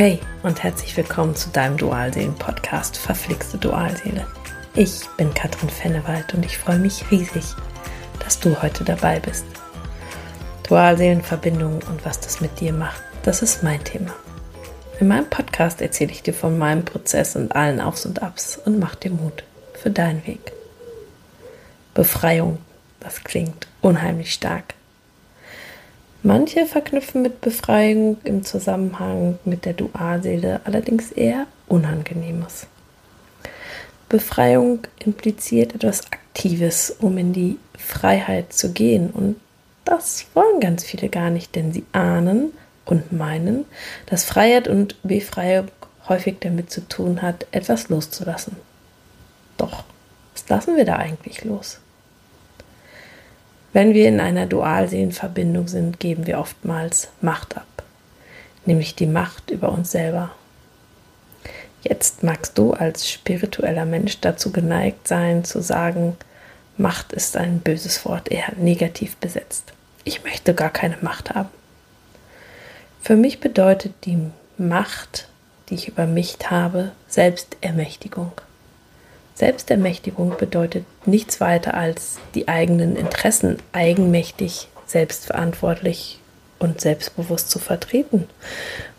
Hey und herzlich willkommen zu deinem Dualseelen-Podcast Verflixte Dualseele. Ich bin Katrin Fennewald und ich freue mich riesig, dass du heute dabei bist. Dualseelenverbindung und was das mit dir macht, das ist mein Thema. In meinem Podcast erzähle ich dir von meinem Prozess und allen Aufs und Abs und mach dir Mut für deinen Weg. Befreiung, das klingt unheimlich stark. Manche verknüpfen mit Befreiung im Zusammenhang mit der Dualseele allerdings eher Unangenehmes. Befreiung impliziert etwas Aktives, um in die Freiheit zu gehen. Und das wollen ganz viele gar nicht, denn sie ahnen und meinen, dass Freiheit und Befreiung häufig damit zu tun hat, etwas loszulassen. Doch, was lassen wir da eigentlich los? Wenn wir in einer Dualseelenverbindung sind, geben wir oftmals Macht ab, nämlich die Macht über uns selber. Jetzt magst du als spiritueller Mensch dazu geneigt sein, zu sagen, Macht ist ein böses Wort, eher negativ besetzt. Ich möchte gar keine Macht haben. Für mich bedeutet die Macht, die ich über mich habe, Selbstermächtigung. Selbstermächtigung bedeutet nichts weiter als die eigenen Interessen eigenmächtig, selbstverantwortlich und selbstbewusst zu vertreten.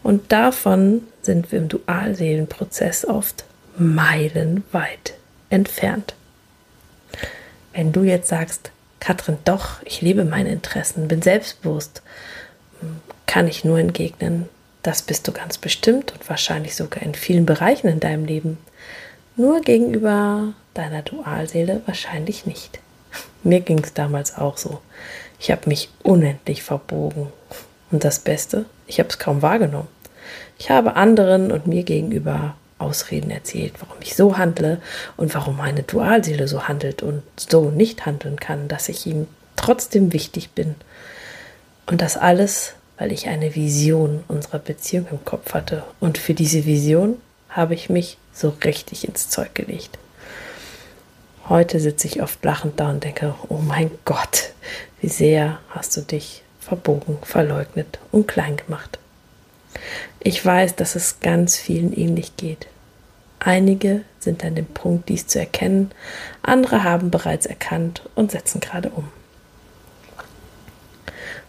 Und davon sind wir im Dualseelenprozess oft meilenweit entfernt. Wenn du jetzt sagst, Katrin, doch, ich lebe meine Interessen, bin selbstbewusst, kann ich nur entgegnen, das bist du ganz bestimmt und wahrscheinlich sogar in vielen Bereichen in deinem Leben. Nur gegenüber deiner Dualseele wahrscheinlich nicht. Mir ging es damals auch so. Ich habe mich unendlich verbogen. Und das Beste, ich habe es kaum wahrgenommen. Ich habe anderen und mir gegenüber Ausreden erzählt, warum ich so handle und warum meine Dualseele so handelt und so nicht handeln kann, dass ich ihm trotzdem wichtig bin. Und das alles, weil ich eine Vision unserer Beziehung im Kopf hatte. Und für diese Vision habe ich mich so richtig ins Zeug gelegt. Heute sitze ich oft lachend da und denke, oh mein Gott, wie sehr hast du dich verbogen, verleugnet und klein gemacht. Ich weiß, dass es ganz vielen ähnlich geht. Einige sind an dem Punkt, dies zu erkennen, andere haben bereits erkannt und setzen gerade um.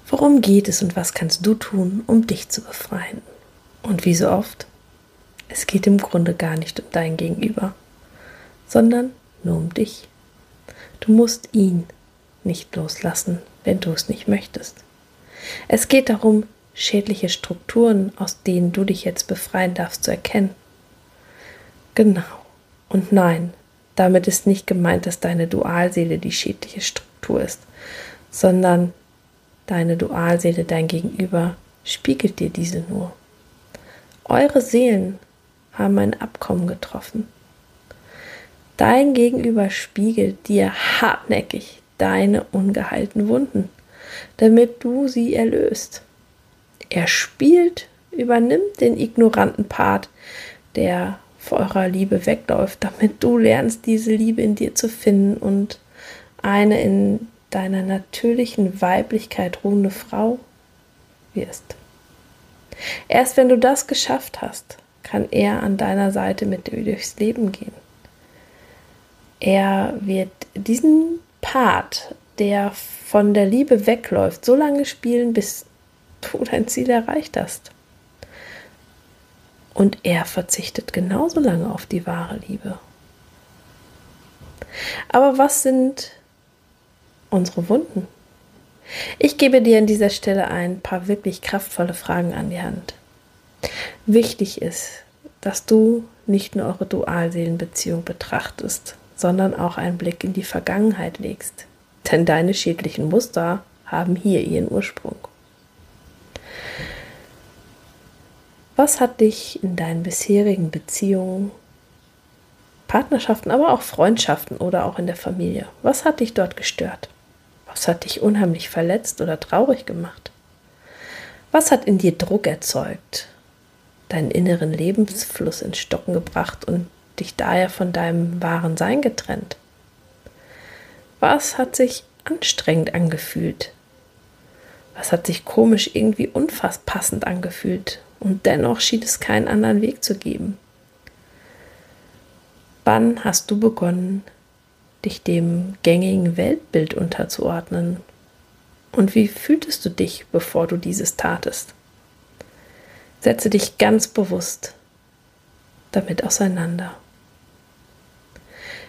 Worum geht es und was kannst du tun, um dich zu befreien? Und wie so oft es geht im Grunde gar nicht um dein Gegenüber, sondern nur um dich. Du musst ihn nicht loslassen, wenn du es nicht möchtest. Es geht darum, schädliche Strukturen, aus denen du dich jetzt befreien darfst, zu erkennen. Genau. Und nein, damit ist nicht gemeint, dass deine Dualseele die schädliche Struktur ist, sondern deine Dualseele, dein Gegenüber, spiegelt dir diese nur. Eure Seelen haben ein Abkommen getroffen. Dein Gegenüber spiegelt dir hartnäckig deine ungeheilten Wunden, damit du sie erlöst. Er spielt, übernimmt den ignoranten Part, der vor eurer Liebe wegläuft, damit du lernst, diese Liebe in dir zu finden und eine in deiner natürlichen Weiblichkeit ruhende Frau wirst. Erst wenn du das geschafft hast, kann er an deiner Seite mit dir durchs Leben gehen. Er wird diesen Part, der von der Liebe wegläuft, so lange spielen, bis du dein Ziel erreicht hast. Und er verzichtet genauso lange auf die wahre Liebe. Aber was sind unsere Wunden? Ich gebe dir an dieser Stelle ein paar wirklich kraftvolle Fragen an die Hand. Wichtig ist, dass du nicht nur eure Dualseelenbeziehung betrachtest, sondern auch einen Blick in die Vergangenheit legst. Denn deine schädlichen Muster haben hier ihren Ursprung. Was hat dich in deinen bisherigen Beziehungen, Partnerschaften, aber auch Freundschaften oder auch in der Familie, was hat dich dort gestört? Was hat dich unheimlich verletzt oder traurig gemacht? Was hat in dir Druck erzeugt? Deinen inneren Lebensfluss ins Stocken gebracht und dich daher von deinem wahren Sein getrennt? Was hat sich anstrengend angefühlt? Was hat sich komisch irgendwie unfasspassend angefühlt? und dennoch schien es keinen anderen Weg zu geben. Wann hast du begonnen, dich dem gängigen Weltbild unterzuordnen? Und wie fühltest du dich, bevor du dieses tatest? Setze dich ganz bewusst damit auseinander.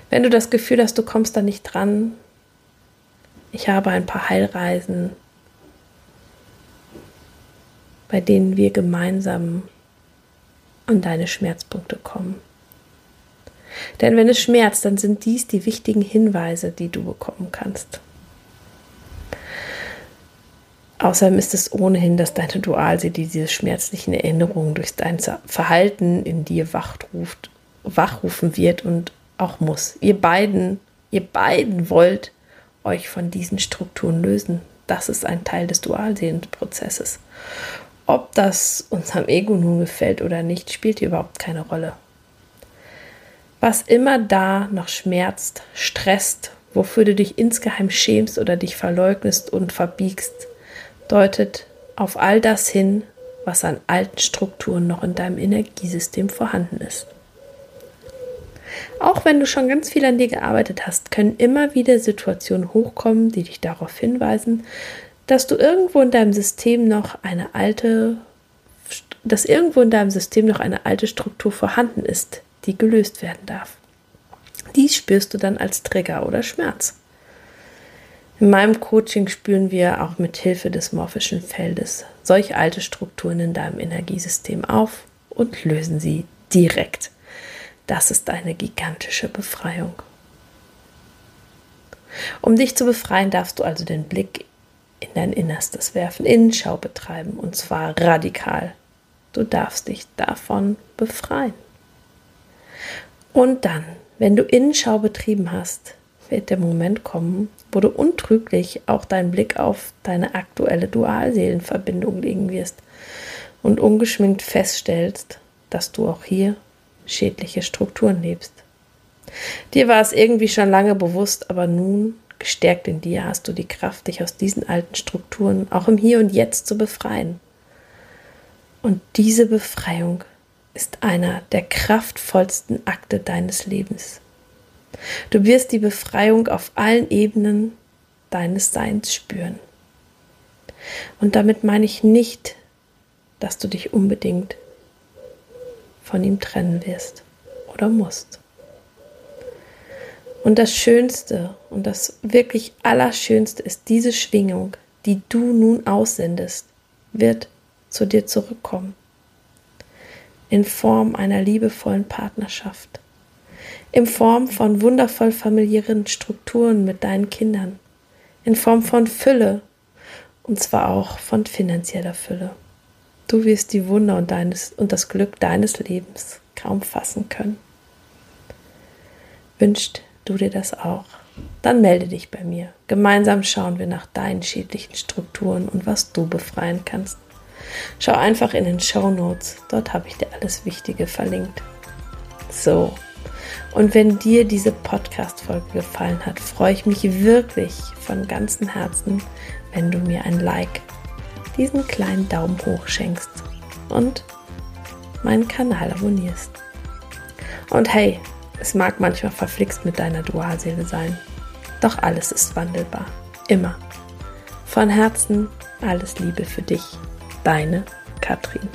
Wenn du das Gefühl hast, du kommst da nicht dran, ich habe ein paar Heilreisen, bei denen wir gemeinsam an deine Schmerzpunkte kommen. Denn wenn es schmerzt, dann sind dies die wichtigen Hinweise, die du bekommen kannst. Außerdem ist es ohnehin, dass deine Dualseele diese schmerzlichen Erinnerungen durch dein Verhalten in dir wachruft, wachrufen wird und auch muss. Ihr beiden, ihr beiden wollt euch von diesen Strukturen lösen. Das ist ein Teil des Dualseelenprozesses. Ob das unserem Ego nun gefällt oder nicht, spielt hier überhaupt keine Rolle. Was immer da noch schmerzt, stresst, wofür du dich insgeheim schämst oder dich verleugnest und verbiegst, deutet auf all das hin, was an alten Strukturen noch in deinem Energiesystem vorhanden ist. Auch wenn du schon ganz viel an dir gearbeitet hast, können immer wieder Situationen hochkommen, die dich darauf hinweisen, dass du irgendwo in deinem System noch eine alte, dass irgendwo in deinem System noch eine alte Struktur vorhanden ist, die gelöst werden darf. Dies spürst du dann als Trigger oder Schmerz. In meinem Coaching spüren wir auch mit Hilfe des morphischen Feldes solche alte Strukturen in deinem Energiesystem auf und lösen sie direkt. Das ist eine gigantische Befreiung. Um dich zu befreien, darfst du also den Blick in dein Innerstes werfen, Innenschau betreiben und zwar radikal. Du darfst dich davon befreien. Und dann, wenn du Innenschau betrieben hast, wird der Moment kommen, wo du untrüglich auch deinen Blick auf deine aktuelle Dualseelenverbindung legen wirst und ungeschminkt feststellst, dass du auch hier schädliche Strukturen lebst. Dir war es irgendwie schon lange bewusst, aber nun, gestärkt in dir, hast du die Kraft, dich aus diesen alten Strukturen auch im Hier und Jetzt zu befreien. Und diese Befreiung ist einer der kraftvollsten Akte deines Lebens. Du wirst die Befreiung auf allen Ebenen deines Seins spüren. Und damit meine ich nicht, dass du dich unbedingt von ihm trennen wirst oder musst. Und das Schönste und das wirklich Allerschönste ist diese Schwingung, die du nun aussendest, wird zu dir zurückkommen. In Form einer liebevollen Partnerschaft. In Form von wundervoll familiären Strukturen mit deinen Kindern. In Form von Fülle. Und zwar auch von finanzieller Fülle. Du wirst die Wunder und, deines, und das Glück deines Lebens kaum fassen können. Wünscht du dir das auch? Dann melde dich bei mir. Gemeinsam schauen wir nach deinen schädlichen Strukturen und was du befreien kannst. Schau einfach in den Show Notes, dort habe ich dir alles Wichtige verlinkt. So, und wenn dir diese Podcast-Folge gefallen hat, freue ich mich wirklich von ganzem Herzen, wenn du mir ein Like diesen kleinen Daumen hoch schenkst und meinen Kanal abonnierst. Und hey, es mag manchmal verflixt mit deiner Dualseele sein, doch alles ist wandelbar. Immer. Von Herzen alles Liebe für dich. Deine Katrin.